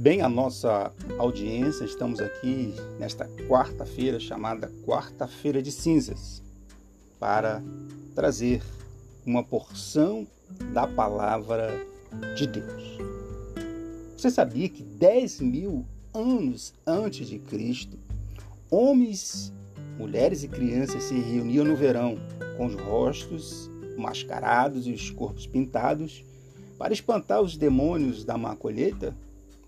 bem a nossa audiência. Estamos aqui nesta quarta-feira chamada Quarta-feira de Cinzas para trazer uma porção da palavra de Deus. Você sabia que 10 mil anos antes de Cristo, homens, mulheres e crianças se reuniam no verão com os rostos mascarados e os corpos pintados para espantar os demônios da má colheita?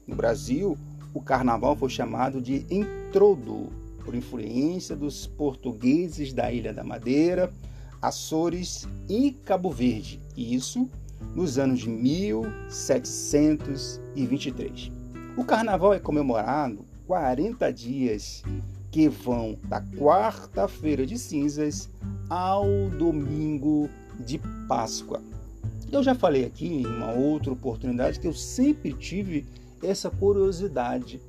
No Brasil, o carnaval foi chamado de entrodo, por influência dos portugueses da Ilha da Madeira, Açores e Cabo Verde. Isso nos anos de 1723. O carnaval é comemorado 40 dias que vão da quarta-feira de cinzas ao domingo de Páscoa. Eu já falei aqui em uma outra oportunidade que eu sempre tive essa curiosidade.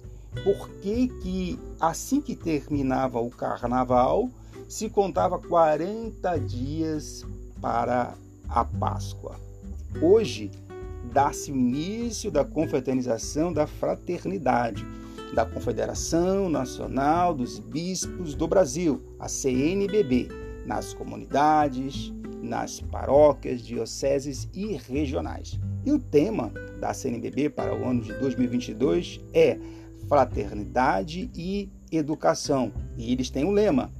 Por que, que assim que terminava o carnaval, se contava 40 dias para a Páscoa? Hoje, dá-se o início da confraternização da fraternidade, da Confederação Nacional dos Bispos do Brasil, a CNBB, nas comunidades, nas paróquias, dioceses e regionais. E o tema da CNBB para o ano de 2022 é Fraternidade e Educação. E eles têm um lema: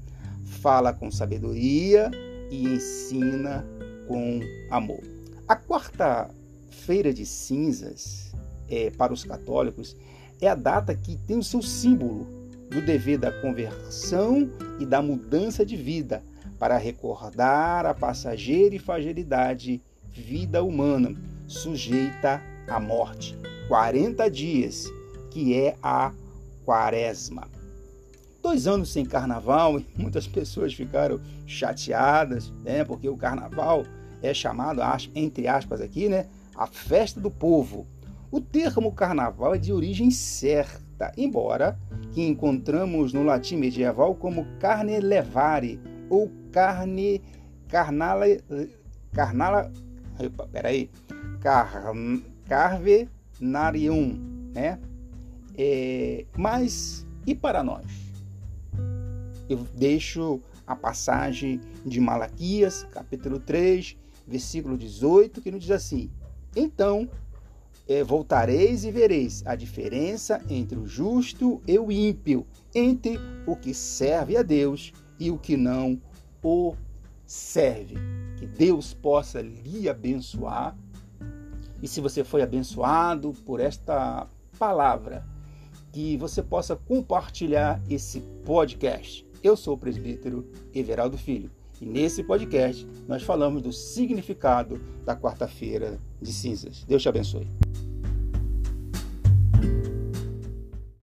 fala com sabedoria e ensina com amor. A quarta-feira de cinzas, é, para os católicos, é a data que tem o seu símbolo do dever da conversão e da mudança de vida, para recordar a passageira e fragilidade vida humana sujeita à morte. 40 dias, que é a quaresma. Dois anos sem carnaval, e muitas pessoas ficaram chateadas, né? Porque o carnaval é chamado, entre aspas aqui, né? A festa do povo. O termo carnaval é de origem certa, embora que encontramos no latim medieval como carne levare ou carne carnala carnala peraí, car, carvenarium, né? É, mas e para nós? Eu deixo a passagem de Malaquias, capítulo 3, versículo 18, que nos diz assim: Então é, voltareis e vereis a diferença entre o justo e o ímpio, entre o que serve a Deus e o que não o serve. Que Deus possa lhe abençoar. E se você foi abençoado por esta palavra, que você possa compartilhar esse podcast. Eu sou o presbítero Everaldo Filho e nesse podcast nós falamos do significado da quarta-feira de cinzas. Deus te abençoe.